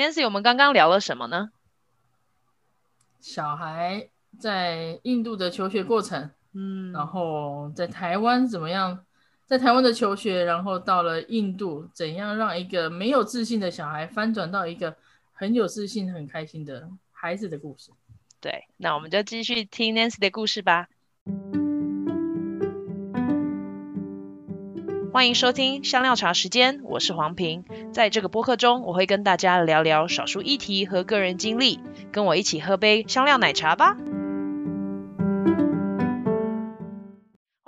Nancy，我们刚刚聊了什么呢？小孩在印度的求学过程，嗯，然后在台湾怎么样？在台湾的求学，然后到了印度，怎样让一个没有自信的小孩翻转到一个很有自信、很开心的孩子的故事？对，那我们就继续听 Nancy 的故事吧。欢迎收听香料茶时间，我是黄平。在这个播客中，我会跟大家聊聊少数议题和个人经历，跟我一起喝杯香料奶茶吧。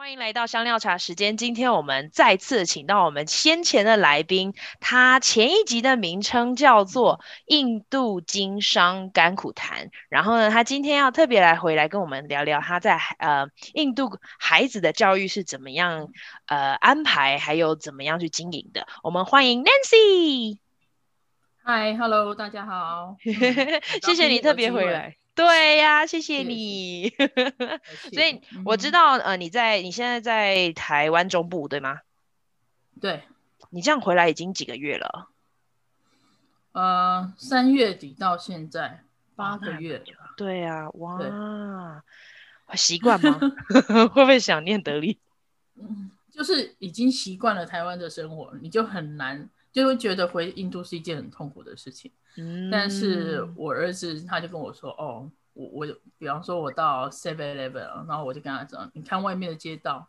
欢迎来到香料茶时间。今天我们再次请到我们先前的来宾，他前一集的名称叫做《印度经商甘苦谈》。然后呢，他今天要特别来回来跟我们聊聊他在呃印度孩子的教育是怎么样呃安排，还有怎么样去经营的。我们欢迎 Nancy。Hi，Hello，大家好。谢谢你特别回来。对呀，谢谢你。所以我知道，呃，你在你现在在台湾中部，对吗？对。你这样回来已经几个月了？呃，三月底到现在八个月了。对呀，哇，习惯吗？会不会想念德里？嗯，就是已经习惯了台湾的生活，你就很难，就会觉得回印度是一件很痛苦的事情。嗯，但是我儿子他就跟我说，哦，我我比方说我到 Seven Eleven，然后我就跟他讲，你看外面的街道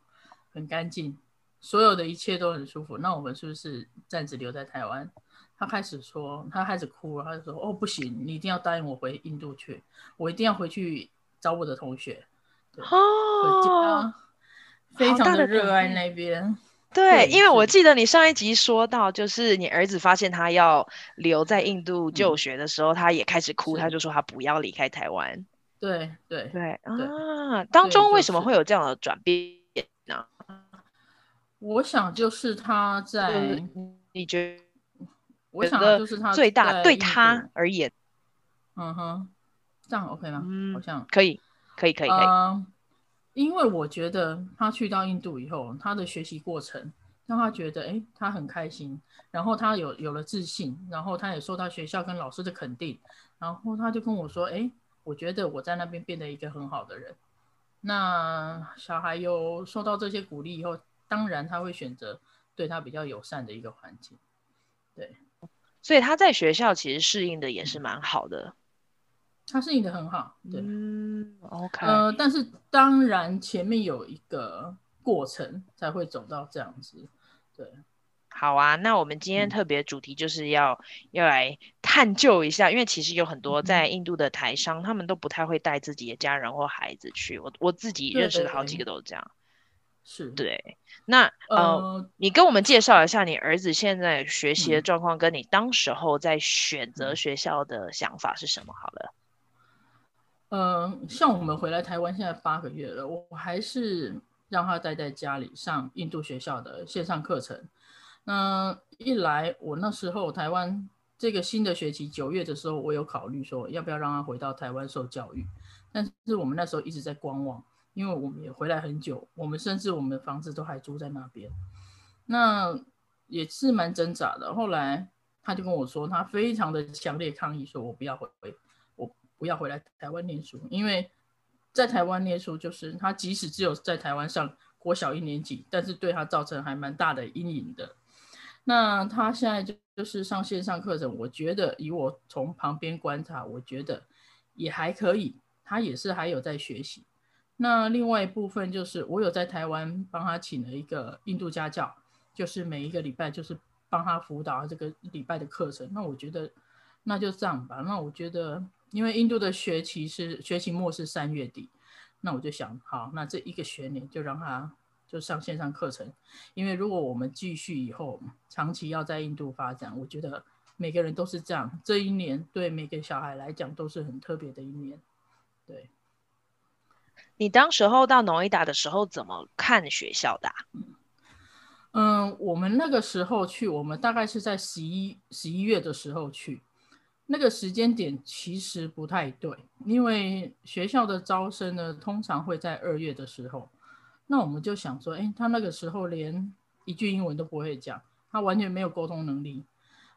很干净，所有的一切都很舒服，那我们是不是暂时留在台湾？他开始说，他开始哭了，他就说，哦，不行，你一定要答应我回印度去，我一定要回去找我的同学。哦，非常的热爱那边。对，因为我记得你上一集说到，就是你儿子发现他要留在印度就学的时候，嗯、他也开始哭，他就说他不要离开台湾。对对对啊！当中为什么会有这样的转变呢？我想就是他在，你觉得？我想就是他最大对他而言，嗯哼，这样 OK 吗？嗯，好像可以，可以，可以，可以。Uh, 因为我觉得他去到印度以后，他的学习过程让他觉得，哎，他很开心，然后他有有了自信，然后他也受到学校跟老师的肯定，然后他就跟我说，哎，我觉得我在那边变得一个很好的人。那小孩有受到这些鼓励以后，当然他会选择对他比较友善的一个环境。对，所以他在学校其实适应的也是蛮好的。他适应的很好，对，嗯，OK，呃，但是当然前面有一个过程才会走到这样子，对，好啊，那我们今天特别主题就是要、嗯、要来探究一下，因为其实有很多在印度的台商，嗯、他们都不太会带自己的家人或孩子去，我我自己认识的好几个都是这样，是。对，那呃，呃，你跟我们介绍一下你儿子现在学习的状况，跟你当时候在选择学校的想法是什么？好了。嗯，像我们回来台湾现在八个月了，我还是让他待在家里上印度学校的线上课程。那一来，我那时候台湾这个新的学期九月的时候，我有考虑说要不要让他回到台湾受教育，但是我们那时候一直在观望，因为我们也回来很久，我们甚至我们的房子都还租在那边，那也是蛮挣扎的。后来他就跟我说，他非常的强烈抗议，说我不要回。不要回来台湾念书，因为在台湾念书，就是他即使只有在台湾上国小一年级，但是对他造成还蛮大的阴影的。那他现在就就是上线上课程，我觉得以我从旁边观察，我觉得也还可以，他也是还有在学习。那另外一部分就是我有在台湾帮他请了一个印度家教，就是每一个礼拜就是帮他辅导这个礼拜的课程。那我觉得那就这样吧。那我觉得。因为印度的学期是学期末是三月底，那我就想，好，那这一个学年就让他就上线上课程。因为如果我们继续以后长期要在印度发展，我觉得每个人都是这样，这一年对每个小孩来讲都是很特别的一年。对，你当时候到诺伊达的时候怎么看学校的啊？嗯，我们那个时候去，我们大概是在十一十一月的时候去。那个时间点其实不太对，因为学校的招生呢，通常会在二月的时候。那我们就想说，哎，他那个时候连一句英文都不会讲，他完全没有沟通能力。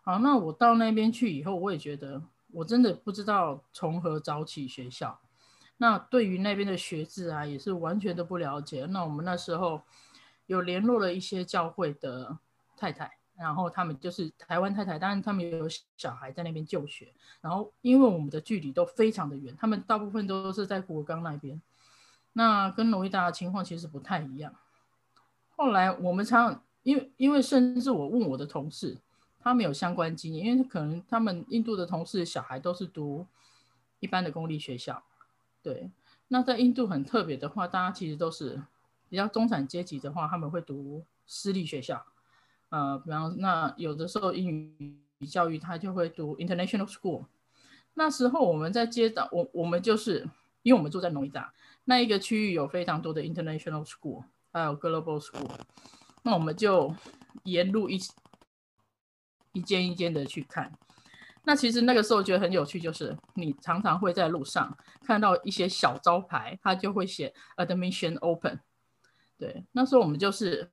好，那我到那边去以后，我也觉得我真的不知道从何找起学校。那对于那边的学制啊，也是完全都不了解。那我们那时候有联络了一些教会的太太，然后他们就是台湾太太，当然他们也有小孩在那边就学。然后因为我们的距离都非常的远，他们大部分都是在国刚那边，那跟罗伊达的情况其实不太一样。后来我们常因为因为甚至我问我的同事，他们有相关经验，因为可能他们印度的同事小孩都是读一般的公立学校。对，那在印度很特别的话，大家其实都是比较中产阶级的话，他们会读私立学校，呃，比方那有的时候英语教育他就会读 international school。那时候我们在街道，我我们就是因为我们住在诺伊达那一个区域，有非常多的 international school，还有 global school，那我们就沿路一一间一间的去看。那其实那个时候觉得很有趣，就是你常常会在路上看到一些小招牌，它就会写 admission open。对，那时候我们就是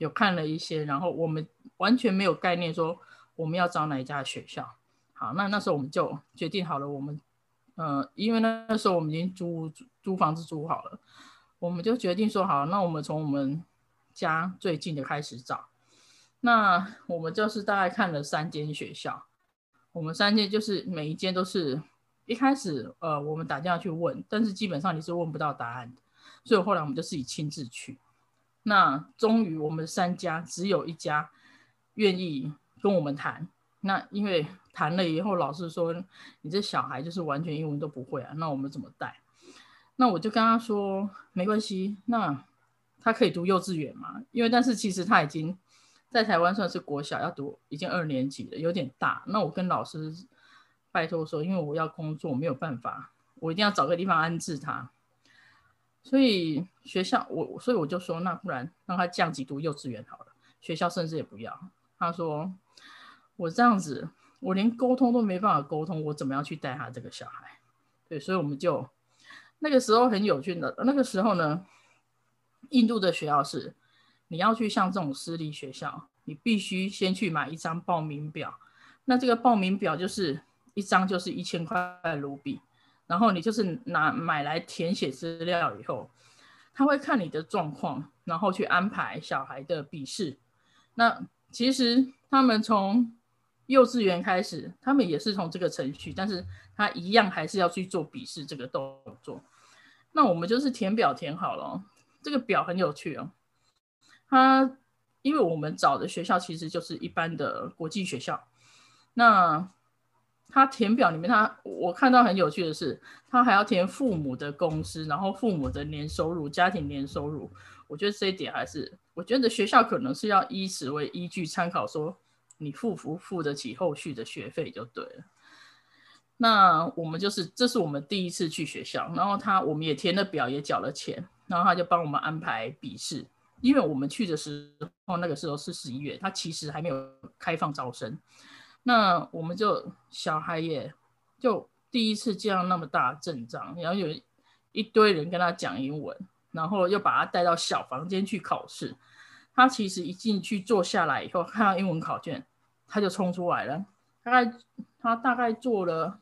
有看了一些，然后我们完全没有概念说我们要找哪一家学校。好，那那时候我们就决定好了，我们呃，因为那时候我们已经租租房子租好了，我们就决定说好，那我们从我们家最近的开始找。那我们就是大概看了三间学校。我们三间就是每一间都是一开始，呃，我们打电话去问，但是基本上你是问不到答案的，所以后来我们就自己亲自去。那终于我们三家只有一家愿意跟我们谈。那因为谈了以后，老师说你这小孩就是完全英文都不会啊，那我们怎么带？那我就跟他说没关系，那他可以读幼稚园嘛？因为但是其实他已经。在台湾算是国小，要读已经二年级了，有点大。那我跟老师拜托说，因为我要工作，没有办法，我一定要找个地方安置他。所以学校我，所以我就说，那不然让他降级读幼稚园好了。学校甚至也不要。他说我这样子，我连沟通都没办法沟通，我怎么样去带他这个小孩？对，所以我们就那个时候很有趣的，那个时候呢，印度的学校是。你要去像这种私立学校，你必须先去买一张报名表。那这个报名表就是一张就是一千块卢比，然后你就是拿买来填写资料以后，他会看你的状况，然后去安排小孩的笔试。那其实他们从幼稚园开始，他们也是从这个程序，但是他一样还是要去做笔试这个动作。那我们就是填表填好了，这个表很有趣哦。他因为我们找的学校其实就是一般的国际学校，那他填表里面他，我看到很有趣的是，他还要填父母的公司，然后父母的年收入、家庭年收入。我觉得这一点还是，我觉得学校可能是要以此为依据参考，说你付不付得起后续的学费就对了。那我们就是这是我们第一次去学校，然后他我们也填了表，也缴了钱，然后他就帮我们安排笔试。因为我们去的时候，那个时候是十一月，他其实还没有开放招生。那我们就小孩也就第一次见到那么大阵仗，然后有一堆人跟他讲英文，然后又把他带到小房间去考试。他其实一进去坐下来以后，看到英文考卷，他就冲出来了。大概他大概坐了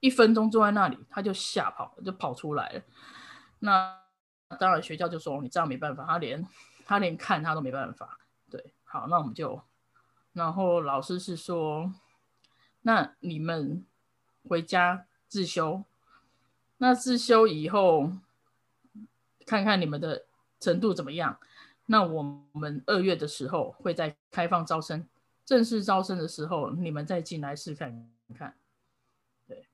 一分钟，坐在那里，他就吓跑，就跑出来了。那当然学校就说你这样没办法，他连。他连看他都没办法，对，好，那我们就，然后老师是说，那你们回家自修，那自修以后看看你们的程度怎么样，那我们二月的时候会再开放招生，正式招生的时候你们再进来试看看，对，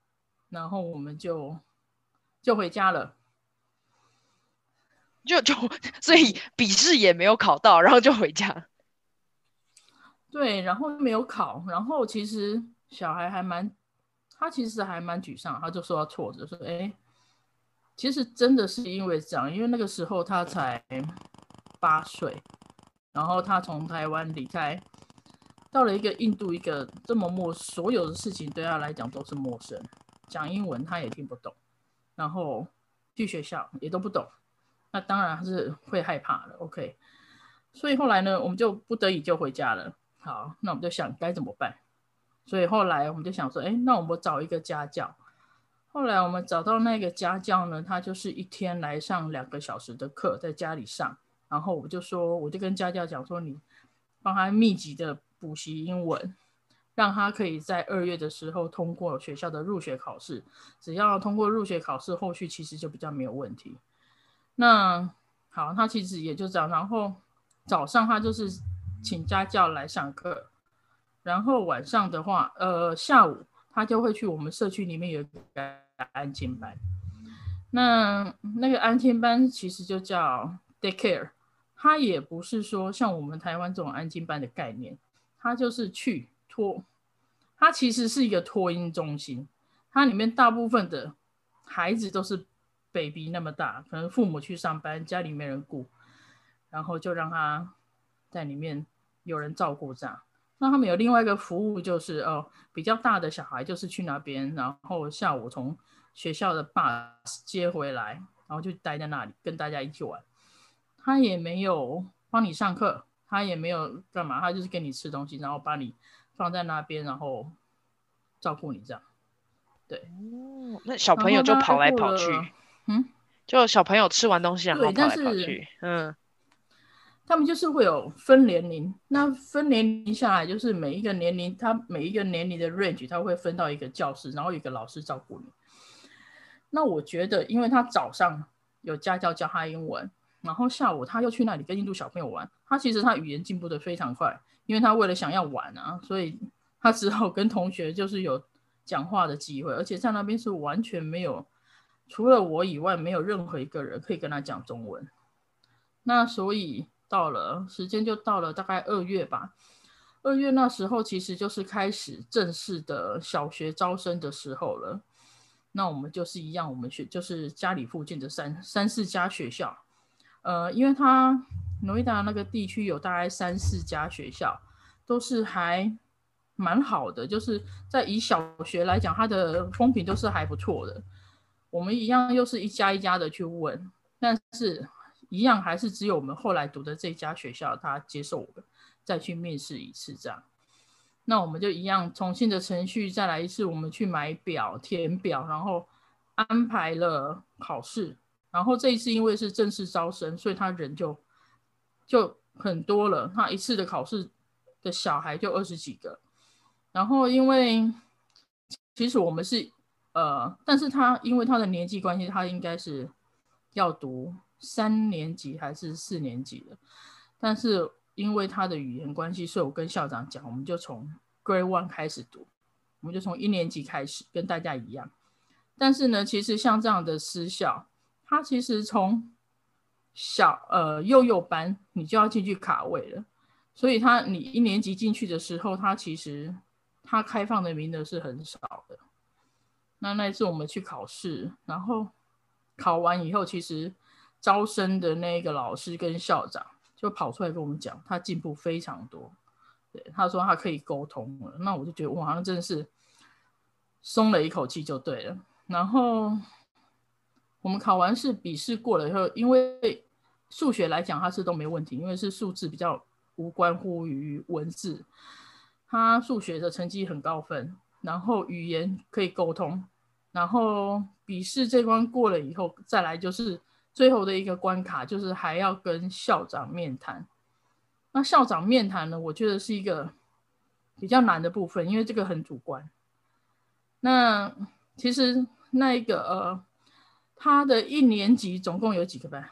然后我们就就回家了。就就所以笔试也没有考到，然后就回家。对，然后没有考，然后其实小孩还蛮，他其实还蛮沮丧，他就说他挫折，说哎，其实真的是因为这样，因为那个时候他才八岁，然后他从台湾离开，到了一个印度，一个这么陌，所有的事情对他来讲都是陌生，讲英文他也听不懂，然后去学校也都不懂。那当然是会害怕的，OK。所以后来呢，我们就不得已就回家了。好，那我们就想该怎么办。所以后来我们就想说，哎，那我们找一个家教。后来我们找到那个家教呢，他就是一天来上两个小时的课，在家里上。然后我就说，我就跟家教讲说，你帮他密集的补习英文，让他可以在二月的时候通过学校的入学考试。只要通过入学考试，后续其实就比较没有问题。那好，他其实也就这样。然后早上他就是请家教来上课。然后晚上的话，呃，下午他就会去我们社区里面有一个安亲班。那那个安亲班其实就叫 daycare，它也不是说像我们台湾这种安亲班的概念，它就是去托，它其实是一个托婴中心。它里面大部分的孩子都是 baby 那么大，可能父母去上班，家里没人顾，然后就让他在里面有人照顾这样。那他们有另外一个服务，就是哦，比较大的小孩就是去那边，然后下午从学校的 bus 接回来，然后就待在那里跟大家一起玩。他也没有帮你上课，他也没有干嘛，他就是给你吃东西，然后把你放在那边，然后照顾你这样。对，哦，那小朋友就跑来跑去，嗯，就小朋友吃完东西然后跑来跑去，嗯。他们就是会有分年龄，那分年龄下来就是每一个年龄，他每一个年龄的 range，他会分到一个教室，然后有一个老师照顾你。那我觉得，因为他早上有家教教他英文，然后下午他又去那里跟印度小朋友玩，他其实他语言进步得非常快，因为他为了想要玩啊，所以他只好跟同学就是有讲话的机会，而且在那边是完全没有，除了我以外，没有任何一个人可以跟他讲中文。那所以。到了时间就到了，大概二月吧。二月那时候其实就是开始正式的小学招生的时候了。那我们就是一样，我们学就是家里附近的三三四家学校。呃，因为它诺伊达那个地区有大概三四家学校，都是还蛮好的，就是在以小学来讲，它的风评都是还不错的。我们一样又是一家一家的去问，但是。一样还是只有我们后来读的这家学校，他接受我们再去面试一次这样。那我们就一样重新的程序再来一次，我们去买表填表，然后安排了考试。然后这一次因为是正式招生，所以他人就就很多了。他一次的考试的小孩就二十几个。然后因为其实我们是呃，但是他因为他的年纪关系，他应该是要读。三年级还是四年级的，但是因为他的语言关系，所以我跟校长讲，我们就从 Grade One 开始读，我们就从一年级开始，跟大家一样。但是呢，其实像这样的私校，他其实从小呃幼幼班你就要进去卡位了，所以他你一年级进去的时候，他其实他开放的名额是很少的。那那一次我们去考试，然后考完以后，其实。招生的那个老师跟校长就跑出来跟我们讲，他进步非常多。对，他说他可以沟通了，那我就觉得哇，那真的是松了一口气就对了。然后我们考完试，笔试过了以后，因为数学来讲他是都没问题，因为是数字比较无关乎于文字。他数学的成绩很高分，然后语言可以沟通，然后笔试这关过了以后，再来就是。最后的一个关卡就是还要跟校长面谈。那校长面谈呢，我觉得是一个比较难的部分，因为这个很主观。那其实那一个呃，他的一年级总共有几个班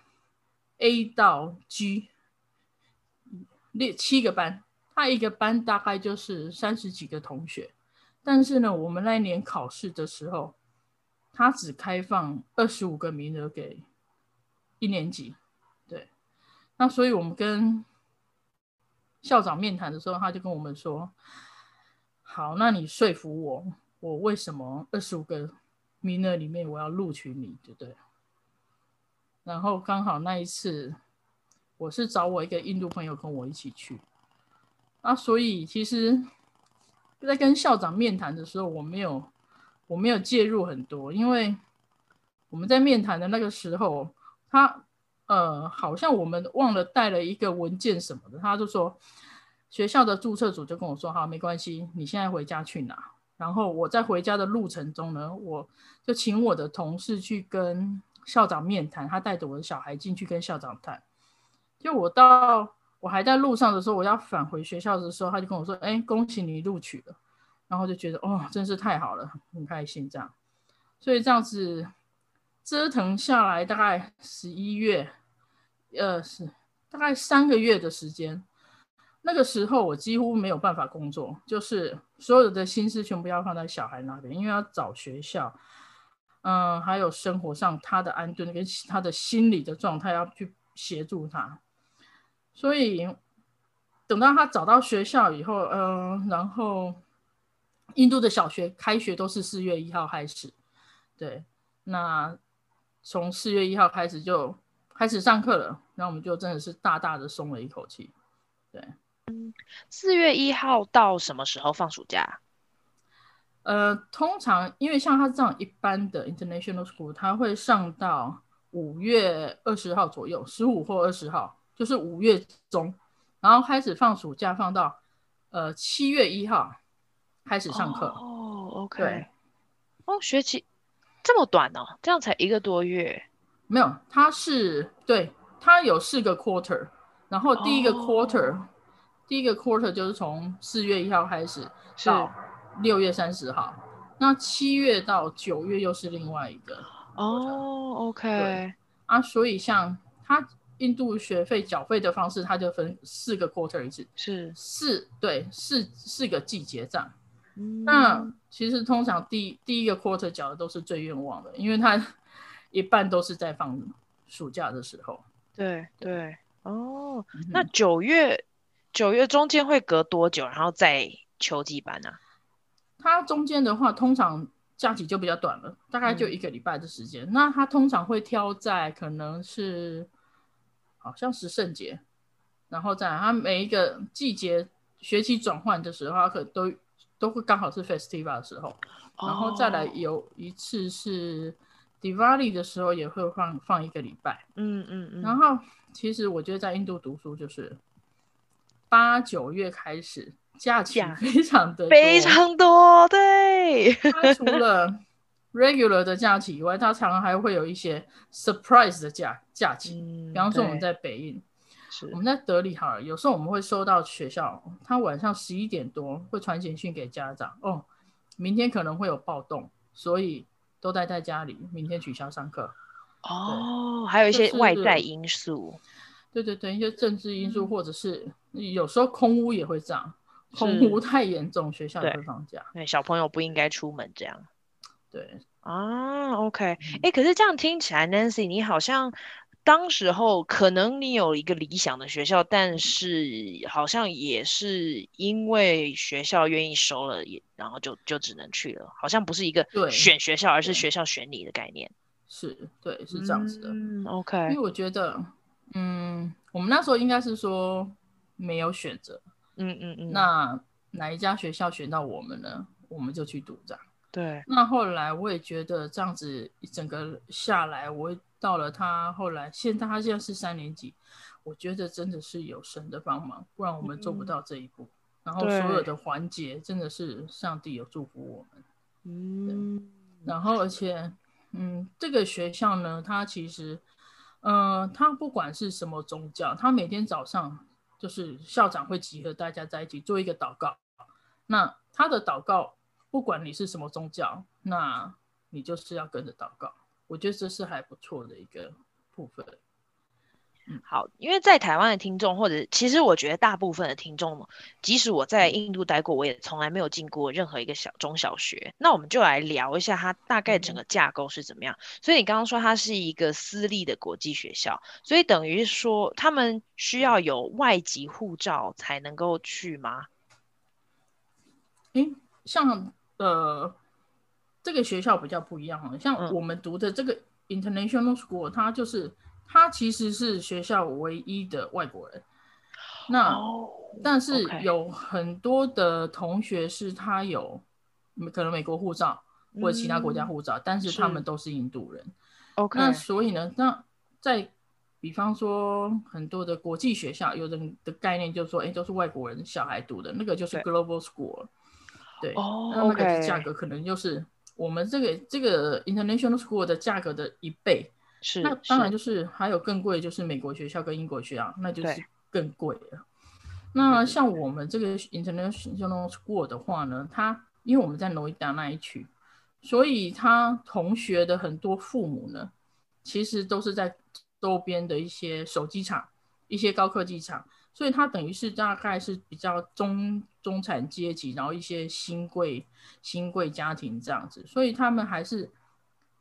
？A 到 G，列七个班，他一个班大概就是三十几个同学。但是呢，我们那一年考试的时候，他只开放二十五个名额给。一年级，对，那所以我们跟校长面谈的时候，他就跟我们说：“好，那你说服我，我为什么二十五个名额里面我要录取你，对不对？”然后刚好那一次，我是找我一个印度朋友跟我一起去，啊，所以其实，在跟校长面谈的时候，我没有我没有介入很多，因为我们在面谈的那个时候。他呃，好像我们忘了带了一个文件什么的，他就说学校的注册组就跟我说：“好，没关系，你现在回家去拿。”然后我在回家的路程中呢，我就请我的同事去跟校长面谈，他带着我的小孩进去跟校长谈。就我到我还在路上的时候，我要返回学校的时候，他就跟我说：“哎，恭喜你录取了。”然后就觉得哦，真是太好了，很开心这样。所以这样子折腾下来，大概十一月，呃，是大概三个月的时间。那个时候我几乎没有办法工作，就是所有的心思全部要放在小孩那边，因为要找学校，嗯，还有生活上他的安顿跟他的心理的状态要去协助他。所以等到他找到学校以后，嗯，然后印度的小学开学都是四月一号开始，对，那从四月一号开始就开始上课了，那我们就真的是大大的松了一口气，对。嗯，四月一号到什么时候放暑假？呃，通常因为像他这样一般的 international school，他会上到五月二十号左右，十五或二十号，就是五月中，然后开始放暑假，放到呃七月一号开始上课。哦，OK，对哦，学期这么短哦，这样才一个多月？没有，它是对，它有四个 quarter，然后第一个 quarter、哦。第一个 quarter 就是从四月一号开始到六月三十号，那七月到九月又是另外一个哦。OK 啊，所以像它印度学费缴费的方式，它就分四个 quarter 一次，是四对四四个季结账。嗯。那其实通常第第一个 quarter 缴的都是最愿望的，因为他 一半都是在放暑假的时候。对对哦，嗯、那九月。九月中间会隔多久，然后再秋季班呢、啊？它中间的话，通常假期就比较短了，大概就一个礼拜的时间。嗯、那它通常会挑在可能是好像是圣节，然后在它每一个季节学期转换的时候，它可都都会刚好是 festival 的时候，然后再来有一次是 Diwali 的时候，也会放放一个礼拜。嗯嗯嗯。然后其实我觉得在印度读书就是。八九月开始，假期非常的非常多。对，它除了 regular 的假期以外，它常常还会有一些 surprise 的假假期。嗯、比方说我们在北印，我们在德里哈尔，有时候我们会收到学校，他晚上十一点多会传简讯给家长，哦，明天可能会有暴动，所以都待在家里，明天取消上课。哦，还有一些外在因素。对对对，一些政治因素，或者是有时候空屋也会这样，空屋太严重，学校也会放假。对，小朋友不应该出门这样。对啊，OK，哎、嗯，可是这样听起来，Nancy，你好像当时候可能你有一个理想的学校，但是好像也是因为学校愿意收了，也然后就就只能去了，好像不是一个选学校，而是学校选你的概念。是对，是这样子的。嗯，OK，因为我觉得。嗯，我们那时候应该是说没有选择，嗯嗯嗯。那哪一家学校选到我们呢？我们就去读这样。对。那后来我也觉得这样子一整个下来，我到了他后来，现在他现在是三年级，我觉得真的是有神的帮忙，不然我们做不到这一步。嗯、然后所有的环节真的是上帝有祝福我们。嗯。然后而且，嗯，这个学校呢，它其实。嗯、呃，他不管是什么宗教，他每天早上就是校长会集合大家在一起做一个祷告。那他的祷告，不管你是什么宗教，那你就是要跟着祷告。我觉得这是还不错的一个部分。嗯，好，因为在台湾的听众，或者其实我觉得大部分的听众，即使我在印度待过，我也从来没有进过任何一个小中小学。那我们就来聊一下它大概整个架构是怎么样。嗯、所以你刚刚说它是一个私立的国际学校，所以等于说他们需要有外籍护照才能够去吗？诶，像呃这个学校比较不一样，像我们读的这个 International School，它就是。它其实是学校唯一的外国人，那、oh, 但是有很多的同学是他有可能美国护照或者其他国家护照，嗯、但是他们都是印度人。OK，那所以呢，那在比方说很多的国际学校，有人的概念就是说，哎，都是外国人小孩读的，那个就是 global school，对，那那个价格可能就是我们这个这个 international school 的价格的一倍。是，那当然就是还有更贵，就是美国学校跟英国学校，那就是更贵了。那像我们这个 international school 的话呢，它因为我们在诺伊达那一区，所以他同学的很多父母呢，其实都是在。周边的一些手机厂、一些高科技厂，所以他等于是大概是比较中中产阶级，然后一些新贵新贵家庭这样子，所以他们还是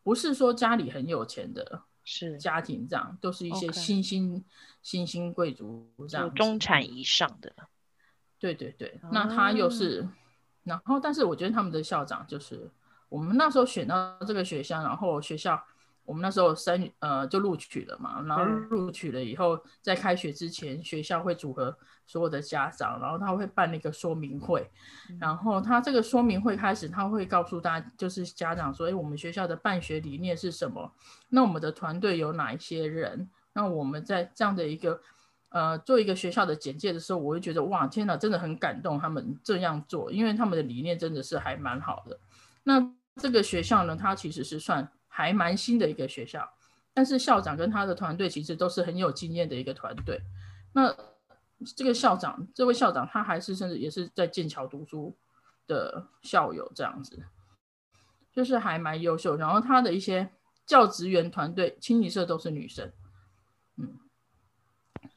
不是说家里很有钱的，是家庭这样，都是一些新兴新兴贵族这样，中产以上的。对对对，那他又是，啊、然后但是我觉得他们的校长就是我们那时候选到这个学校，然后学校。我们那时候三呃就录取了嘛，然后录取了以后，在开学之前，学校会组合所有的家长，然后他会办那个说明会，然后他这个说明会开始，他会告诉大家，就是家长说，哎，我们学校的办学理念是什么？那我们的团队有哪一些人？那我们在这样的一个呃做一个学校的简介的时候，我会觉得哇，天哪，真的很感动，他们这样做，因为他们的理念真的是还蛮好的。那这个学校呢，它其实是算。还蛮新的一个学校，但是校长跟他的团队其实都是很有经验的一个团队。那这个校长，这位校长他还是甚至也是在剑桥读书的校友这样子，就是还蛮优秀。然后他的一些教职员团队清一色都是女生，嗯，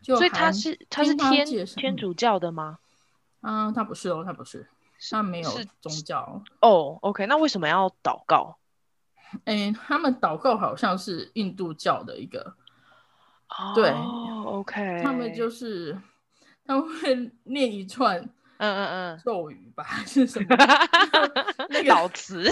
就所以他是他是天天主教的吗？嗯，他不是哦，他不是，他没有宗教哦。OK，那为什么要祷告？哎，他们祷告好像是印度教的一个，oh, 对，OK，他们就是他们会念一串，嗯嗯嗯，咒语吧，是什么？那个祷词，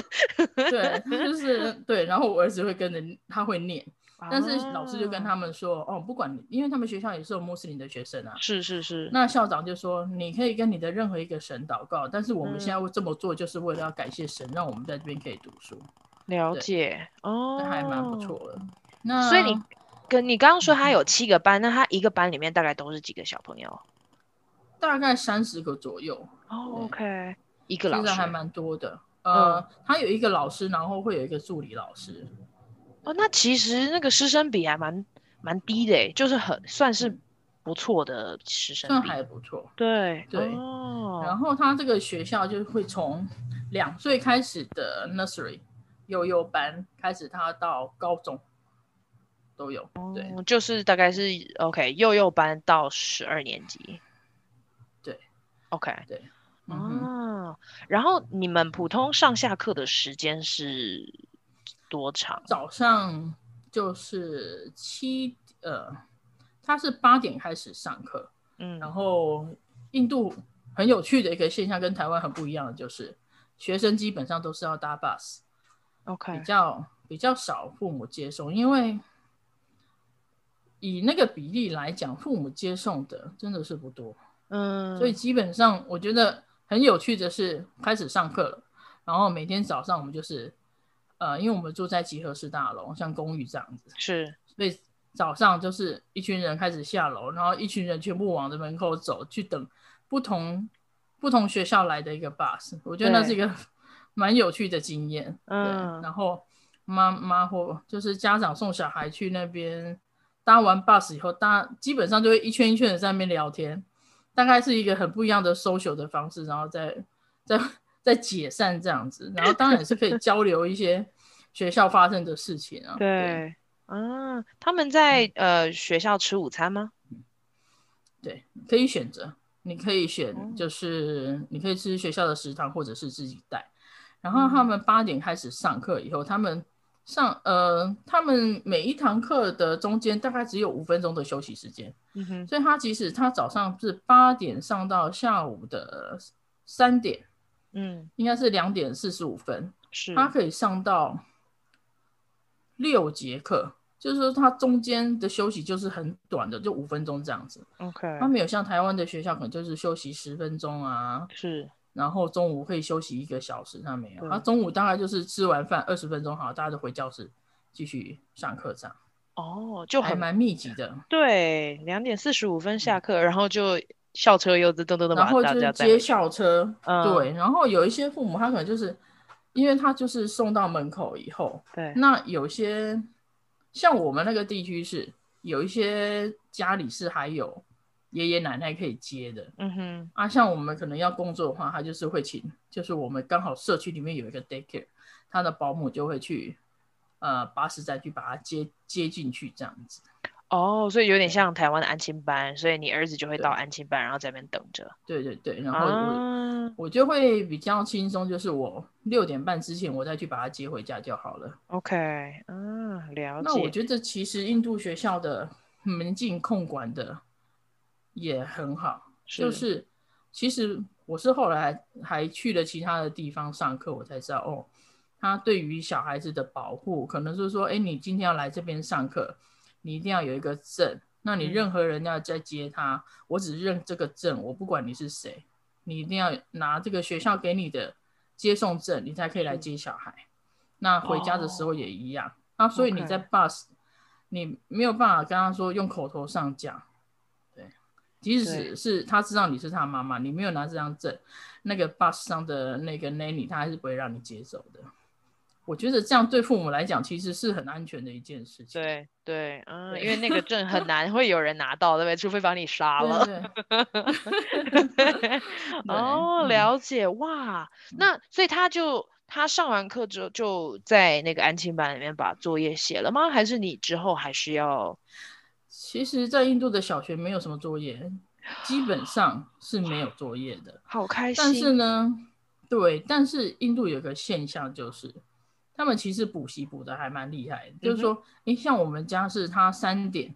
对，就是 对。然后我儿子会跟着，他会念，但是老师就跟他们说，哦，不管你，因为他们学校也是有穆斯林的学生啊，是是是。那校长就说，你可以跟你的任何一个神祷告，但是我们现在这么做，就是为了要感谢神，让我们在这边可以读书。了解哦，那还蛮不错的。那所以你跟你刚刚说他有七个班，嗯、那他一个班里面大概都是几个小朋友？大概三十个左右。哦，OK，一个老师还蛮多的。呃，嗯、他有一个老师，然后会有一个助理老师。哦，那其实那个师生比还蛮蛮低的，就是很算是不错的师生比，算还不错。对对。哦。然后他这个学校就会从两岁开始的 nursery。幼幼班开始，他到高中都有，对，嗯、就是大概是 OK，幼幼班到十二年级，对，OK，对，啊，然后你们普通上下课的时间是多长？早上就是七，呃，他是八点开始上课，嗯，然后印度很有趣的一个现象，跟台湾很不一样的就是，学生基本上都是要搭 bus。OK，比较比较少父母接送，因为以那个比例来讲，父母接送的真的是不多。嗯，所以基本上我觉得很有趣的是，开始上课了，然后每天早上我们就是，呃，因为我们住在集合式大楼，像公寓这样子，是，所以早上就是一群人开始下楼，然后一群人全部往着门口走，去等不同不同学校来的一个 bus。我觉得那是一个。蛮有趣的经验，嗯，然后妈妈或就是家长送小孩去那边搭完 bus 以后，大基本上就会一圈一圈的在那边聊天，大概是一个很不一样的 social 的方式，然后再再再解散这样子，然后当然也是可以交流一些学校发生的事情啊。对，对啊，他们在呃学校吃午餐吗？对，可以选择，你可以选，就是你可以吃学校的食堂，或者是自己带。然后他们八点开始上课以后，他们上呃，他们每一堂课的中间大概只有五分钟的休息时间，嗯哼，所以他即使他早上是八点上到下午的三点，嗯，应该是两点四十五分，是，他可以上到六节课，就是说他中间的休息就是很短的，就五分钟这样子，OK，他没有像台湾的学校可能就是休息十分钟啊，是。然后中午可以休息一个小时，他没有。他中午大概就是吃完饭二十分钟，好，大家就回教室继续上课这样。哦，就很还蛮密集的。对，两点四十五分下课，然后就校车又噔噔噔噔，然后就接校车。嗯、对，然后有一些父母他可能就是，因为他就是送到门口以后，对，那有些像我们那个地区是有一些家里是还有爷爷奶奶可以接的。嗯哼，啊，像我们可能要工作的话，他就是会请，就是我们刚好社区里面有一个 daycare，他的保姆就会去。呃，巴士站去把他接接进去，这样子。哦，所以有点像台湾的安亲班，所以你儿子就会到安亲班，然后在那边等着。对对对，然后我、啊、我就会比较轻松，就是我六点半之前我再去把他接回家就好了。OK，嗯、啊，了解。那我觉得其实印度学校的门禁控管的也很好，是就是其实我是后来还去了其他的地方上课，我才知道哦。他对于小孩子的保护，可能是说，哎，你今天要来这边上课，你一定要有一个证。那你任何人要再接他，嗯、我只认这个证，我不管你是谁，你一定要拿这个学校给你的接送证，你才可以来接小孩。嗯、那回家的时候也一样。那、哦、所以你在 bus. 你没有办法跟他说用口头上讲，对，即使是他知道你是他妈妈，你没有拿这张证，那个 bus 上的那个 nanny 他还是不会让你接走的。我觉得这样对父母来讲，其实是很安全的一件事情。对对，嗯对，因为那个证很难会有人拿到，对不对？除非把你杀了。哦，了解哇。那所以他就他上完课之后，就在那个安亲班里面把作业写了吗？还是你之后还是要？其实，在印度的小学没有什么作业，基本上是没有作业的。好开心。但是呢，对，但是印度有个现象就是。他们其实补习补的还蛮厉害的，嗯，就是说，诶，像我们家是他三点，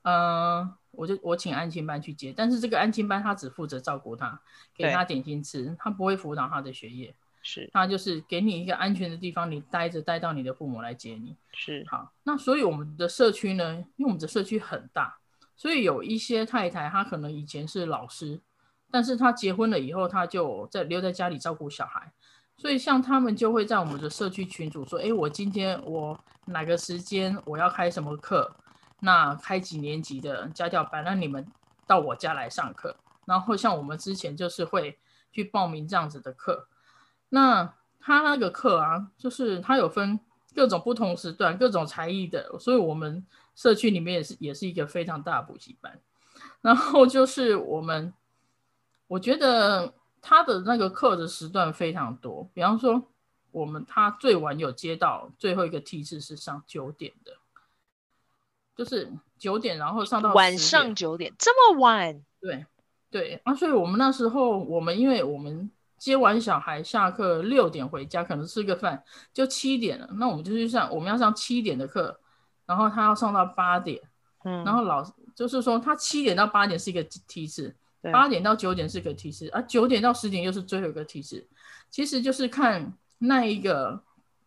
呃，我就我请安亲班去接，但是这个安亲班他只负责照顾他，给他点心吃，他不会辅导他的学业，是，他就是给你一个安全的地方，你待着待到你的父母来接你，是，好，那所以我们的社区呢，因为我们的社区很大，所以有一些太太她可能以前是老师，但是她结婚了以后，她就在留在家里照顾小孩。所以像他们就会在我们的社区群组说，哎，我今天我哪个时间我要开什么课，那开几年级的家教班，那你们到我家来上课。然后像我们之前就是会去报名这样子的课，那他那个课啊，就是他有分各种不同时段、各种才艺的，所以我们社区里面也是也是一个非常大的补习班。然后就是我们，我觉得。他的那个课的时段非常多，比方说，我们他最晚有接到最后一个梯次是上九点的，就是九点，然后上到晚上九点，这么晚？对对啊，所以我们那时候，我们因为我们接完小孩下课六点回家，可能吃个饭就七点了，那我们就去上，我们要上七点的课，然后他要上到八点，嗯，然后老师就是说他七点到八点是一个梯次。八点到九点是个梯次啊，九点到十点又是最后一个梯次，其实就是看那一个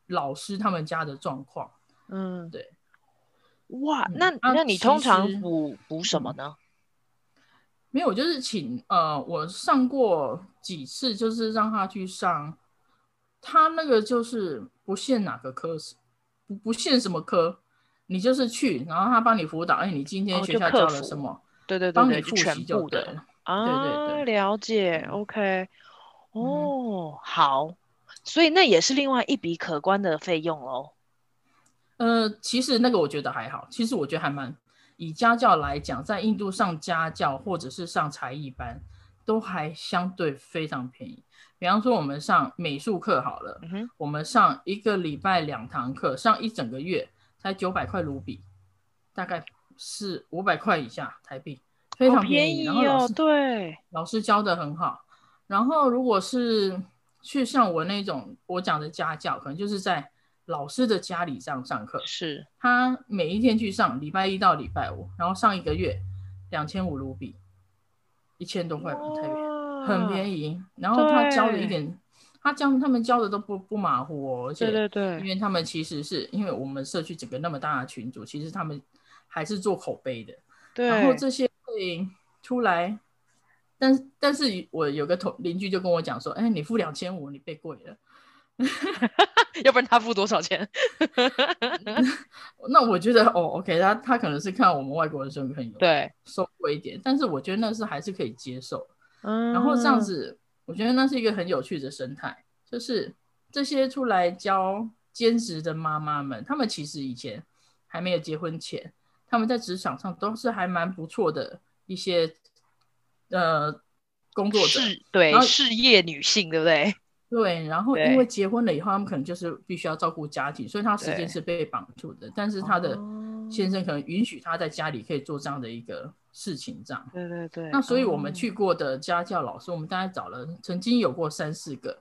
老师他们家的状况。嗯，对。哇，那、嗯、那你通常补补什么呢？没有，就是请呃，我上过几次，就是让他去上，他那个就是不限哪个科，不不限什么科，你就是去，然后他帮你辅导，哎，你今天学校教了什么？哦、对对对，帮你复习就对了。啊，对对对，了解，OK，哦，好，所以那也是另外一笔可观的费用哦。呃，其实那个我觉得还好，其实我觉得还蛮，以家教来讲，在印度上家教或者是上才艺班，都还相对非常便宜。比方说我们上美术课好了，嗯，我们上一个礼拜两堂课，上一整个月才九百块卢比，大概是五百块以下台币。非常便宜，哦，然后老师对老师教的很好。然后如果是去像我那种我讲的家教，可能就是在老师的家里这样上课。是他每一天去上，礼拜一到礼拜五，然后上一个月两千五卢比，一千多块台币，很便宜。然后他教的一点，他教他们教的都不不马虎哦，而且对对对，因为他们其实是因为我们社区整个那么大的群组，其实他们还是做口碑的。对，然后这些。会，出来，但但是我有个同邻居就跟我讲说，哎，你付两千五，你被贵了，要不然他付多少钱？那我觉得哦，OK，他他可能是看我们外国的生朋友对收贵一点，但是我觉得那是还是可以接受。嗯，然后这样子，我觉得那是一个很有趣的生态，就是这些出来教兼职的妈妈们，她们其实以前还没有结婚前，她们在职场上都是还蛮不错的一些呃工作者，对，事业女性，对不对？对，然后因为结婚了以后，他们可能就是必须要照顾家庭，所以他时间是被绑住的。但是他的先生可能允许他在家里可以做这样的一个事情，这样。对对对。那所以我们去过的家教老师，我们大概找了曾经有过三四个，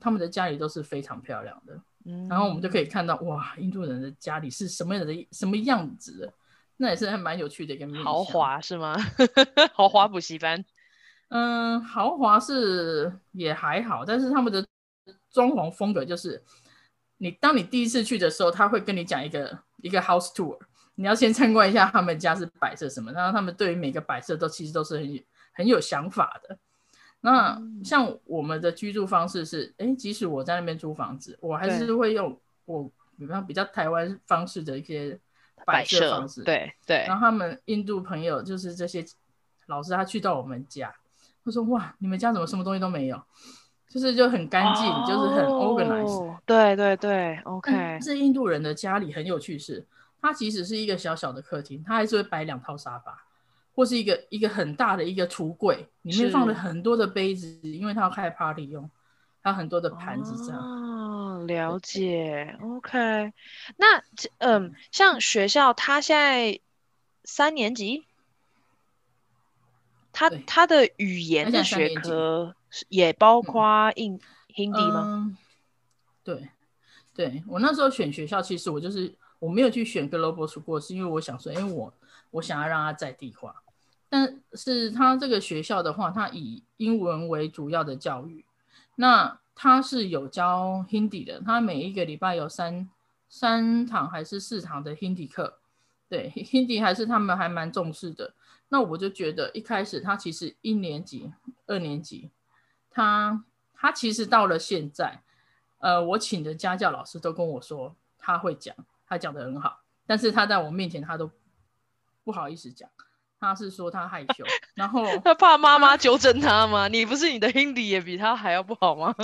他们的家里都是非常漂亮的。嗯。然后我们就可以看到，哇，印度人的家里是什么样的什么样子的？那也是还蛮有趣的一个豪华是吗？豪华补习班。嗯，豪华是也还好，但是他们的装潢风格就是，你当你第一次去的时候，他会跟你讲一个一个 house tour，你要先参观一下他们家是摆设什么，然后他们对于每个摆设都其实都是很很有想法的。那像我们的居住方式是，哎，即使我在那边租房子，我还是会用我比方比较台湾方式的一些摆设方式，对对。然后他们印度朋友就是这些老师，他去到我们家。他说：“哇，你们家怎么什么东西都没有？就是就很干净，oh, 就是很 organized。对对对，OK。是印度人的家里很有趣是，是他即使是一个小小的客厅，他还是会摆两套沙发，或是一个一个很大的一个橱柜，里面放了很多的杯子，因为他要开 party 用，还有很多的盘子这样。哦、oh，了解，OK。那嗯，像学校，他现在三年级。”他他的语言的学科也包括印 Hindi 吗？嗯，对，对我那时候选学校，其实我就是我没有去选 Global School，是因为我想说，因为我我想要让它在地化。但是他这个学校的话，他以英文为主要的教育，那他是有教 Hindi 的，他每一个礼拜有三三堂还是四堂的 Hindi 课，对 Hindi 还是他们还蛮重视的。那我就觉得一开始他其实一年级、二年级，他他其实到了现在，呃，我请的家教老师都跟我说他会讲，他讲的很好，但是他在我面前他都不好意思讲，他是说他害羞，然后 他怕妈妈纠正他吗？你不是你的 Hindi 也比他还要不好吗？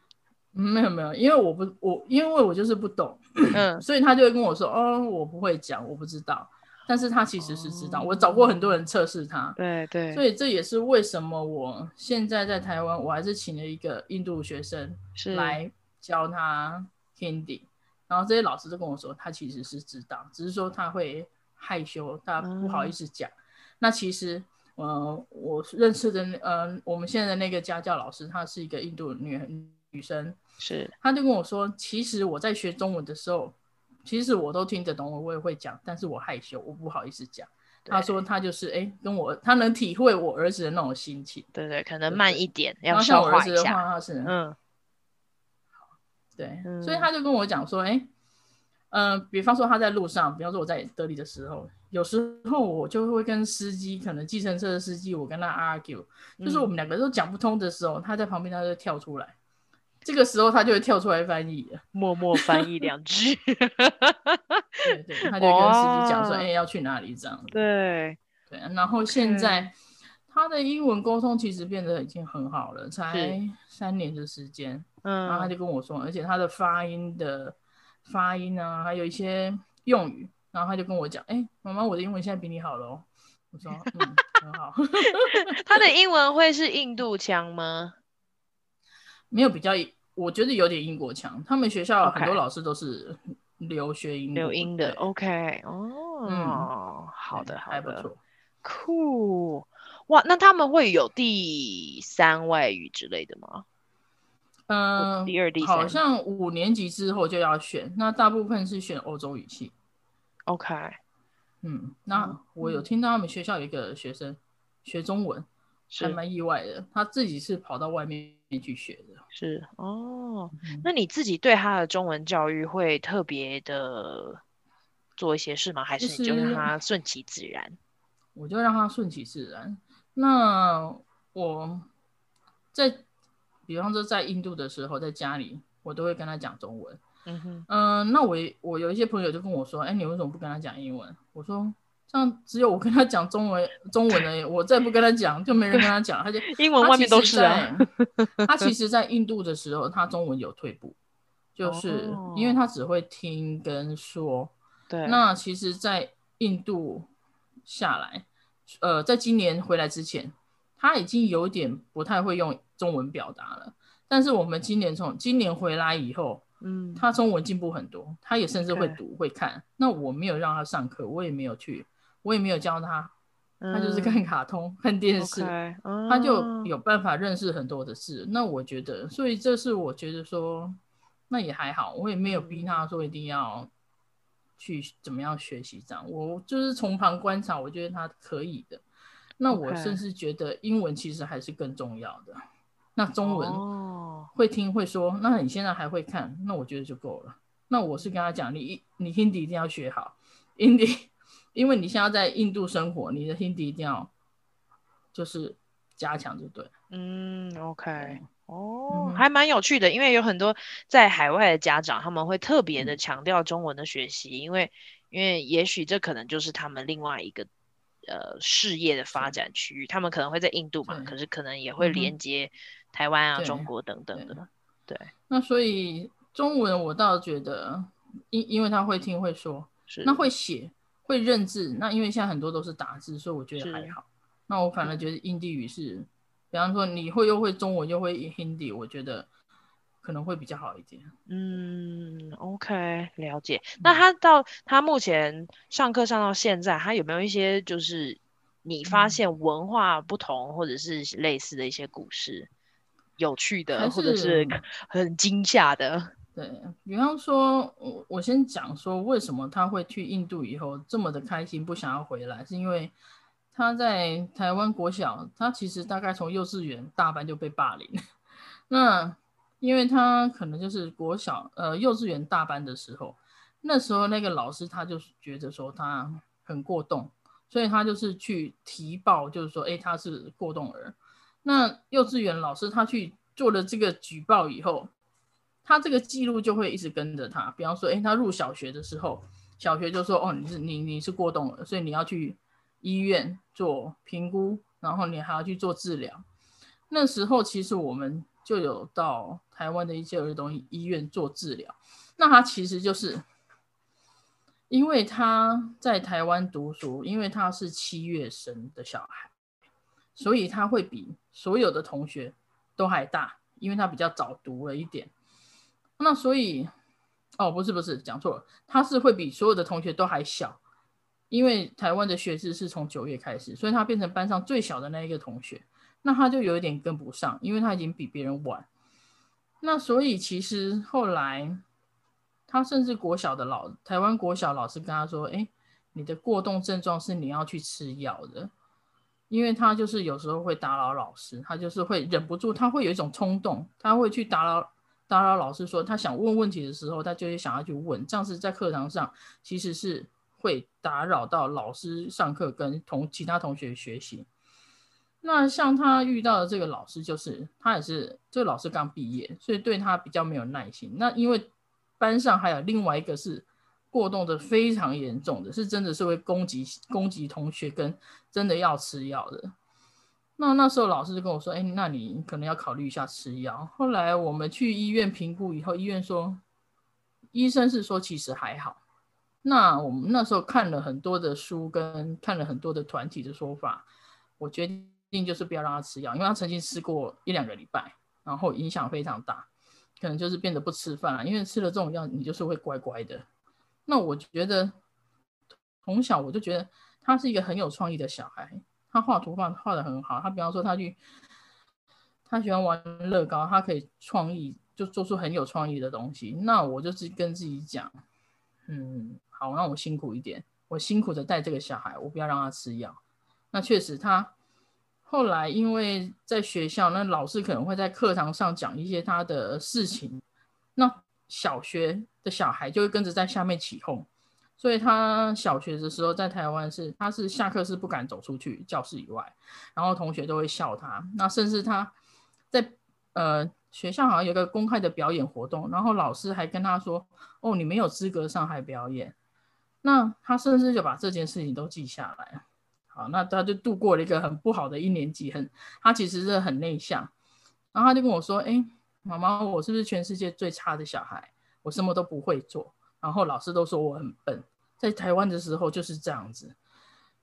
没有没有，因为我不我因为我就是不懂，嗯，所以他就会跟我说哦，我不会讲，我不知道。但是他其实是知道，哦、我找过很多人测试他，对对，所以这也是为什么我现在在台湾，我还是请了一个印度学生来教他 Hindi，然后这些老师都跟我说，他其实是知道，只是说他会害羞，他不好意思讲。嗯、那其实，呃，我认识的，呃，我们现在的那个家教老师，她是一个印度女女生，是，她就跟我说，其实我在学中文的时候。其实我都听得懂，我也会讲，但是我害羞，我不好意思讲。他说他就是哎，跟我他能体会我儿子的那种心情。对对，可能慢一点，要消化一下。然后像我儿子的话，他是嗯，对、嗯，所以他就跟我讲说，哎，嗯、呃，比方说他在路上，比方说我在德里的时候，有时候我就会跟司机，可能计程车的司机，我跟他 argue，、嗯、就是我们两个都讲不通的时候，他在旁边他就跳出来。这个时候他就会跳出来翻译，默默翻译两句。对对，他就跟司机讲说：“哎，要去哪里？”这样子。对对，然后现在他的英文沟通其实变得已经很好了，才三年的时间。嗯，然后他就跟我说，而且他的发音的发音啊，还有一些用语，然后他就跟我讲：“哎，妈妈，我的英文现在比你好了哦。”我说：“嗯，很好。”他的英文会是印度腔吗？没有比较，我觉得有点英国腔。他们学校很多老师都是留学英留英的。OK，哦，嗯，好的，好的，还不错，酷。哇，那他们会有第三外语之类的吗？嗯，第二、第三，好像五年级之后就要选。那大部分是选欧洲语系。OK，嗯，那我有听到他们学校有一个学生学中文。还蛮意外的，他自己是跑到外面去学的。是哦、嗯，那你自己对他的中文教育会特别的做一些事吗？还是你就让他顺其自然？我就让他顺其自然。那我在，比方说在印度的时候，在家里，我都会跟他讲中文。嗯哼，嗯、呃，那我我有一些朋友就跟我说，哎，你为什么不跟他讲英文？我说，这样只有我跟他讲中文，中文的，我再不跟他讲，就没人跟他讲，他就 英文外面都是啊。他其实，在印度的时候，他中文有退步，就是因为他只会听跟说。对，那其实，在印度下来，呃，在今年回来之前，他已经有点不太会用中文表达了。但是我们今年从今年回来以后，嗯，他中文进步很多，他也甚至会读、会看。那我没有让他上课，我也没有去，我也没有教他，他就是看卡通、嗯、看电视，okay. 他就有办法认识很多的事。那我觉得，所以这是我觉得说，那也还好，我也没有逼他说一定要去怎么样学习这样。我就是从旁观察，我觉得他可以的。那我甚至觉得英文其实还是更重要的。那中文会听会说，那你现在还会看，那我觉得就够了。那我是跟他讲，你你 Hindi 一定要学好，Hindi，因为你现在在印度生活，你的 Hindi 一定要就是加强，就对。嗯，OK，哦、嗯，还蛮有趣的，因为有很多在海外的家长，他们会特别的强调中文的学习，嗯、因为因为也许这可能就是他们另外一个。呃，事业的发展区域，他们可能会在印度嘛，可是可能也会连接台湾啊、中国等等的。对，对，那所以中文我倒觉得，因因为他会听会说，是那会写会认字，那因为现在很多都是打字，所以我觉得还好。那我反而觉得印地语是，比方说你会又会中文又会 Hindi，我觉得。可能会比较好一点。嗯，OK，了解。那他到他目前上课上到现在，他有没有一些就是你发现文化不同或者是类似的一些故事，有趣的或者是很惊吓的？对，比方说，我我先讲说为什么他会去印度以后这么的开心，不想要回来，是因为他在台湾国小，他其实大概从幼稚园大班就被霸凌，那。因为他可能就是国小呃幼稚园大班的时候，那时候那个老师他就觉得说他很过动，所以他就是去提报，就是说，哎，他是过动儿。那幼稚园老师他去做了这个举报以后，他这个记录就会一直跟着他。比方说，哎，他入小学的时候，小学就说，哦，你是你你是过动了，所以你要去医院做评估，然后你还要去做治疗。那时候其实我们。就有到台湾的一些儿童医院做治疗，那他其实就是因为他在台湾读书，因为他是七月生的小孩，所以他会比所有的同学都还大，因为他比较早读了一点。那所以，哦，不是不是，讲错了，他是会比所有的同学都还小，因为台湾的学制是从九月开始，所以他变成班上最小的那一个同学。那他就有一点跟不上，因为他已经比别人晚。那所以其实后来，他甚至国小的老台湾国小老师跟他说：“哎，你的过动症状是你要去吃药的，因为他就是有时候会打扰老师，他就是会忍不住，他会有一种冲动，他会去打扰打扰老师，说他想问问题的时候，他就会想要去问，这样子在课堂上其实是会打扰到老师上课跟同其他同学学习。”那像他遇到的这个老师，就是他也是这个老师刚毕业，所以对他比较没有耐心。那因为班上还有另外一个是过动的非常严重的，是真的是会攻击攻击同学，跟真的要吃药的。那那时候老师就跟我说：“哎，那你可能要考虑一下吃药。”后来我们去医院评估以后，医院说，医生是说其实还好。那我们那时候看了很多的书，跟看了很多的团体的说法，我决。定就是不要让他吃药，因为他曾经吃过一两个礼拜，然后影响非常大，可能就是变得不吃饭了。因为吃了这种药，你就是会乖乖的。那我觉得从小我就觉得他是一个很有创意的小孩，他画图画画得很好。他比方说他去，他喜欢玩乐高，他可以创意就做出很有创意的东西。那我就是跟自己讲，嗯，好，那我辛苦一点，我辛苦的带这个小孩，我不要让他吃药。那确实他。后来，因为在学校，那老师可能会在课堂上讲一些他的事情，那小学的小孩就会跟着在下面起哄，所以他小学的时候在台湾是，他是下课是不敢走出去教室以外，然后同学都会笑他，那甚至他在呃学校好像有个公开的表演活动，然后老师还跟他说：“哦，你没有资格上台表演。”那他甚至就把这件事情都记下来。好，那他就度过了一个很不好的一年级，很他其实是很内向。然后他就跟我说：“哎，妈妈，我是不是全世界最差的小孩？我什么都不会做，然后老师都说我很笨。在台湾的时候就是这样子。”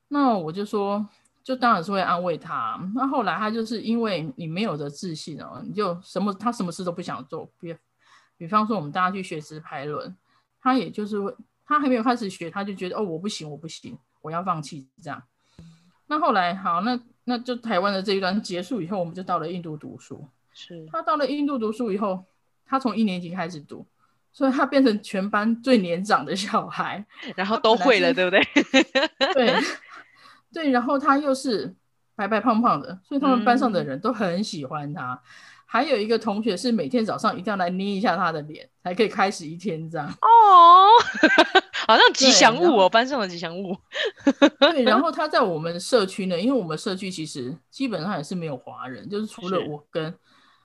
那我就说，就当然是会安慰他。那后来他就是因为你没有的自信哦，你就什么他什么事都不想做。比比方说，我们大家去学直排轮，他也就是会，他还没有开始学，他就觉得哦，我不行，我不行，我要放弃这样。那后来好，那那就台湾的这一段结束以后，我们就到了印度读书。是他到了印度读书以后，他从一年级开始读，所以他变成全班最年长的小孩，然后都会了，对不对？对。对，然后他又是白白胖胖的，所以他们班上的人都很喜欢他。嗯、还有一个同学是每天早上一定要来捏一下他的脸，才可以开始一天这样。哦，好像吉祥物哦，班上的吉祥物。对，然后他在我们社区呢，因为我们社区其实基本上也是没有华人，就是除了我跟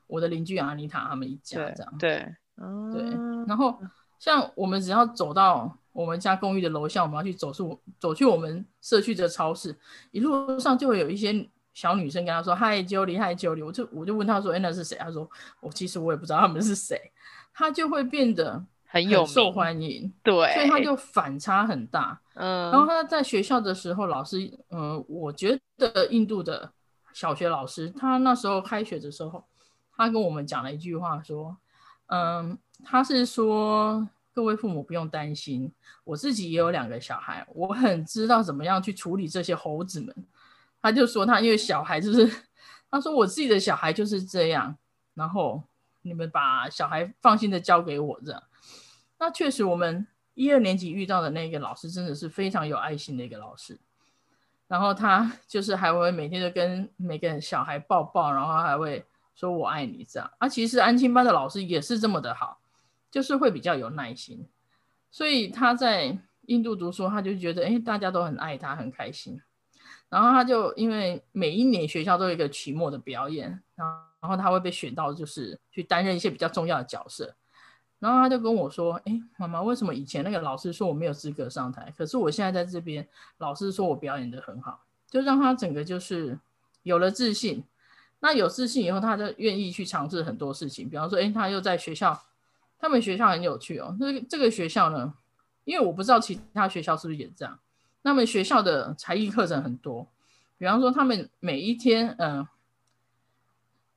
我的邻居阿妮塔他们一家这样。对，对，嗯、对。然后像我们只要走到。我们家公寓的楼下，我们要去走出走去我们社区的超市，一路上就会有一些小女生跟他说：“嗨，Julie，嗨，Julie。”我就我就问他说：“哎，那是谁？”他说：“我其实我也不知道他们是谁。”他就会变得很有受欢迎，对，所以他就反差很大。嗯，然后他在学校的时候，老师，嗯、呃，我觉得印度的小学老师，他那时候开学的时候，他跟我们讲了一句话，说：“嗯，他是说。”各位父母不用担心，我自己也有两个小孩，我很知道怎么样去处理这些猴子们。他就说他因为小孩就是，他说我自己的小孩就是这样，然后你们把小孩放心的交给我这样。那确实，我们一二年级遇到的那个老师真的是非常有爱心的一个老师，然后他就是还会每天都跟每个小孩抱抱，然后还会说我爱你这样。啊，其实安亲班的老师也是这么的好。就是会比较有耐心，所以他在印度读书，他就觉得哎，大家都很爱他，很开心。然后他就因为每一年学校都有一个期末的表演，然后他会被选到，就是去担任一些比较重要的角色。然后他就跟我说：“哎，妈妈，为什么以前那个老师说我没有资格上台，可是我现在在这边，老师说我表演得很好，就让他整个就是有了自信。那有自信以后，他就愿意去尝试很多事情，比方说，哎，他又在学校。”他们学校很有趣哦，那这个学校呢，因为我不知道其他学校是不是也这样。那么学校的才艺课程很多，比方说他们每一天，嗯、呃，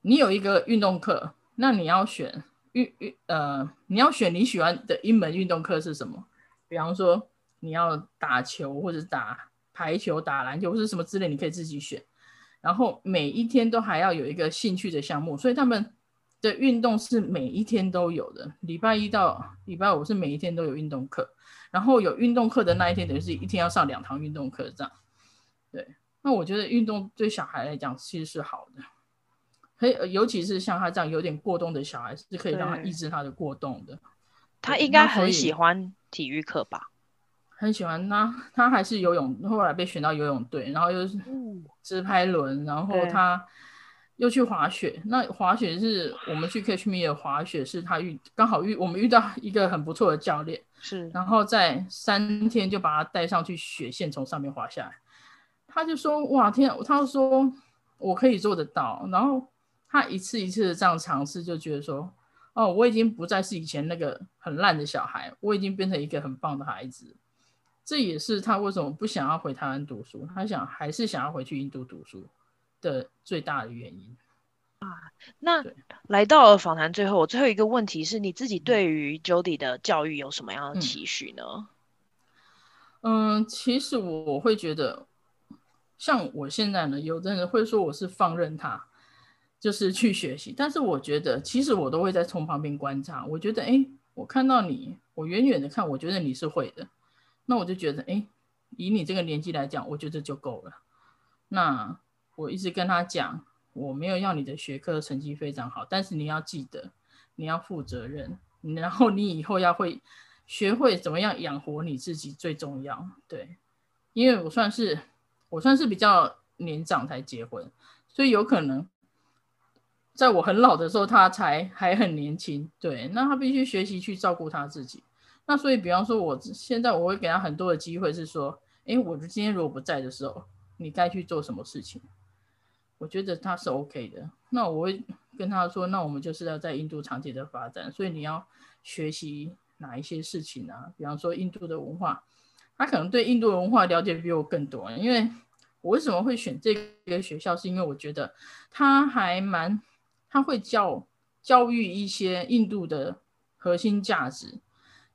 你有一个运动课，那你要选运运呃，你要选你喜欢的一门运动课是什么？比方说你要打球或者打排球、打篮球或者什么之类，你可以自己选。然后每一天都还要有一个兴趣的项目，所以他们。的运动是每一天都有的，礼拜一到礼拜五是每一天都有运动课，然后有运动课的那一天，等于是一天要上两堂运动课这样。对，那我觉得运动对小孩来讲其实是好的，可以，尤其是像他这样有点过动的小孩，是可以让他抑制他的过动的。他应该很喜欢体育课吧？很喜欢，他 他还是游泳，后来被选到游泳队，然后又是直拍轮，然后他。又去滑雪，那滑雪是我们去 Catch Me 的滑雪，是他遇刚好遇我们遇到 一个很不错的教练，是，然后在三天就把他带上去雪线，从上面滑下来。他就说：“哇天！”他就说：“我可以做得到。”然后他一次一次的这样尝试，就觉得说：“哦，我已经不再是以前那个很烂的小孩，我已经变成一个很棒的孩子。”这也是他为什么不想要回台湾读书，他想还是想要回去印度读书。的最大的原因啊，那来到了访谈最后，我最后一个问题是，你自己对于 Jody 的教育有什么样的期许呢？嗯，嗯，其实我会觉得，像我现在呢，有的人会说我是放任他，就是去学习，但是我觉得，其实我都会在从旁边观察。我觉得，哎，我看到你，我远远的看，我觉得你是会的，那我就觉得，哎，以你这个年纪来讲，我觉得就够了。那。我一直跟他讲，我没有要你的学科成绩非常好，但是你要记得，你要负责任，然后你以后要会学会怎么样养活你自己最重要。对，因为我算是我算是比较年长才结婚，所以有可能在我很老的时候，他才还很年轻，对，那他必须学习去照顾他自己。那所以，比方说，我现在我会给他很多的机会，是说，诶，我今天如果不在的时候，你该去做什么事情？我觉得他是 OK 的。那我会跟他说，那我们就是要在印度长期的发展，所以你要学习哪一些事情啊？比方说印度的文化，他可能对印度的文化了解比我更多，因为我为什么会选这个学校，是因为我觉得他还蛮。他会教教育一些印度的核心价值，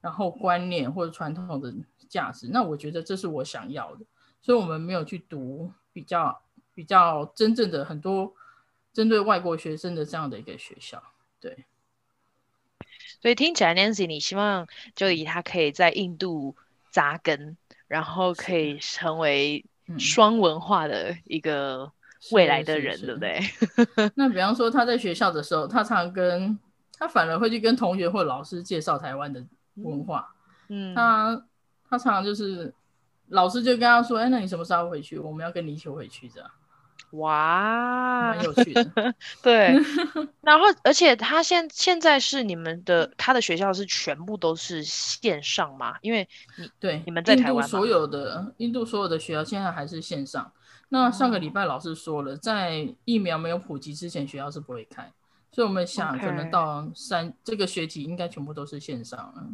然后观念或者传统的价值。那我觉得这是我想要的，所以我们没有去读比较比较真正的很多针对外国学生的这样的一个学校。对，所以听起来，Nancy，你希望就以他可以在印度扎根，然后可以成为双文化的一个。未来的人，对不对？那比方说他在学校的时候，他常跟他反而会去跟同学或老师介绍台湾的文化。嗯，他他常常就是老师就跟他说：“哎，那你什么时候回去？我们要跟你一起回去。”这样。哇，蛮有趣的。对。然后，而且他现现在是你们的他的学校是全部都是线上嘛？因为你对你们在台湾，所有的印度所有的学校现在还是线上。那上个礼拜老师说了，在疫苗没有普及之前，学校是不会开，所以我们想可能到三.这个学期应该全部都是线上了。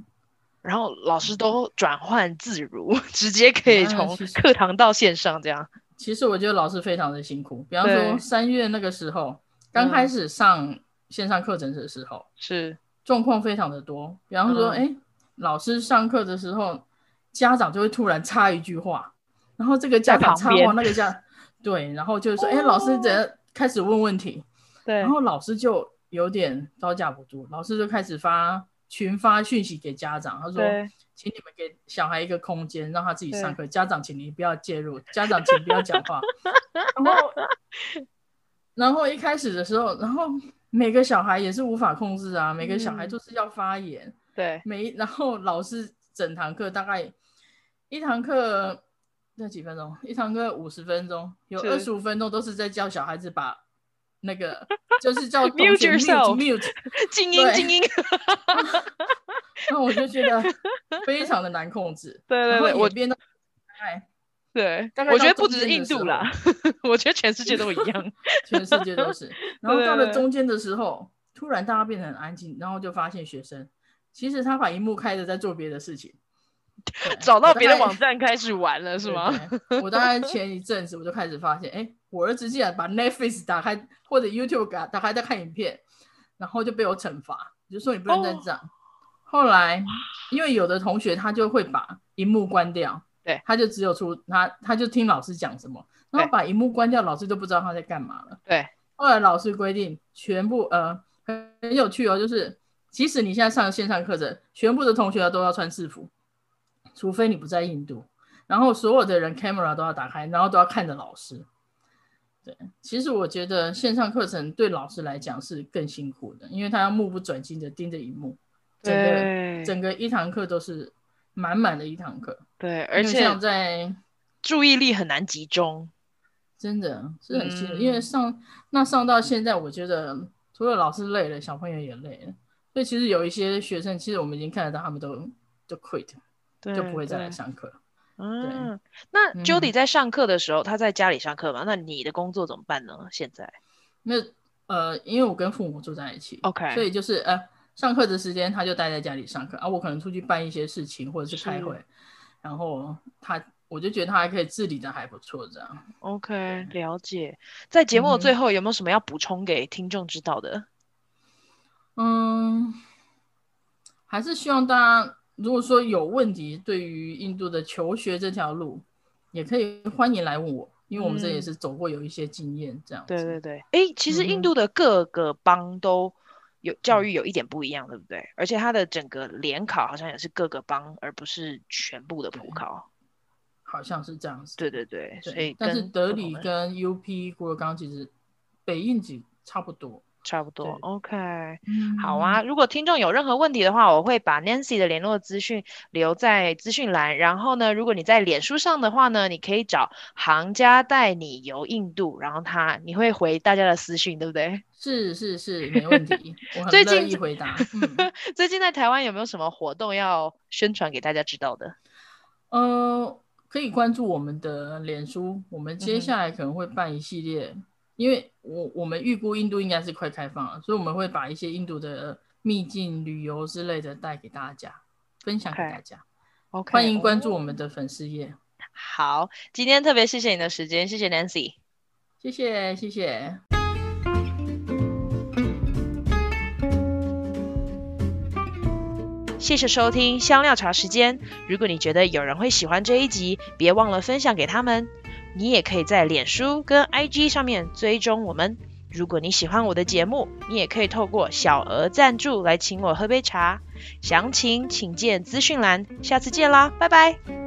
然后老师都转换自如，嗯、直接可以从课堂到线上这样。其实我觉得老师非常的辛苦，比方说三月那个时候刚开始上线上课程的时候，是状况非常的多。比方说，哎、嗯，老师上课的时候，家长就会突然插一句话，然后这个家长插话，那个家。对，然后就是说，哎、哦，老师怎样开始问问题？对，然后老师就有点招架不住，老师就开始发群发讯息给家长，他说，请你们给小孩一个空间，让他自己上课。家长，请您不要介入，家长请不要讲话。然后，然后一开始的时候，然后每个小孩也是无法控制啊，每个小孩都是要发言。对、嗯，每然后老师整堂课大概一堂课。那几分钟，一堂课五十分钟，有二十五分钟都是在教小孩子把那个，就是叫同学 mute mute 静音静音。那我就觉得 非常的难控制。对对对，我边都哎，对，我觉得不只是印度啦，我觉得全世界都一样，全世界都是。然后到了中间的时候，突然大家变得很安静，然后就发现学生其实他把荧幕开着在做别的事情。找到别的网站开始玩了 是吗？我大概前一阵子我就开始发现，哎、欸，我儿子竟然把 Netflix 打开或者 YouTube 打打开在看影片，然后就被我惩罚，就说你不能再这样。Oh. 后来因为有的同学他就会把荧幕关掉，对，他就只有出他他就听老师讲什么，然后把荧幕关掉，老师都不知道他在干嘛了。对，后来老师规定全部呃很有趣哦，就是即使你现在上线上课程，全部的同学都要穿制服。除非你不在印度，然后所有的人 camera 都要打开，然后都要看着老师。对，其实我觉得线上课程对老师来讲是更辛苦的，因为他要目不转睛的盯着荧幕，整个整个一堂课都是满满的一堂课。对，而且像在注意力很难集中，真的是很辛苦。嗯、因为上那上到现在，我觉得除了老师累了，小朋友也累了。所以其实有一些学生，其实我们已经看得到，他们都都 quit。就不会再来上课。嗯，那 Jody 在上课的时候，嗯，他在家里上课嘛？那你的工作怎么办呢？现在？那呃，因为我跟父母住在一起，OK，所以就是呃，上课的时间他就待在家里上课啊。我可能出去办一些事情或者是开会，然后他我就觉得他还可以自理的还不错，这样。OK，了解。在节目的最后，有没有什么要补充给听众知道的？嗯，还是希望大家。如果说有问题，对于印度的求学这条路，也可以欢迎来问我，因为我们这也是走过有一些经验，这样、嗯。对对对，哎，其实印度的各个邦都有教育有一点不一样，嗯、对不对？而且它的整个联考好像也是各个邦，而不是全部的普考，好像是这样子。对对对，对，所以但是德里跟 UP 郭刚其实北印几差不多。差不多，OK，嗯，好啊。如果听众有任何问题的话，我会把 Nancy 的联络资讯留在资讯栏。然后呢，如果你在脸书上的话呢，你可以找行家带你游印度，然后他你会回大家的私讯，对不对？是是是，没问题，我 很乐意回答。最近，嗯、最近在台湾有没有什么活动要宣传给大家知道的？呃，可以关注我们的脸书，我们接下来可能会办一系列。嗯因为我我们预估印度应该是快开放了，所以我们会把一些印度的秘境旅游之类的带给大家，分享给大家。OK，欢迎关注我们的粉丝页。好，今天特别谢谢你的时间，谢谢 Nancy，谢谢谢谢。谢谢收听香料茶时间。如果你觉得有人会喜欢这一集，别忘了分享给他们。你也可以在脸书跟 IG 上面追踪我们。如果你喜欢我的节目，你也可以透过小额赞助来请我喝杯茶。详情请见资讯栏。下次见啦，拜拜。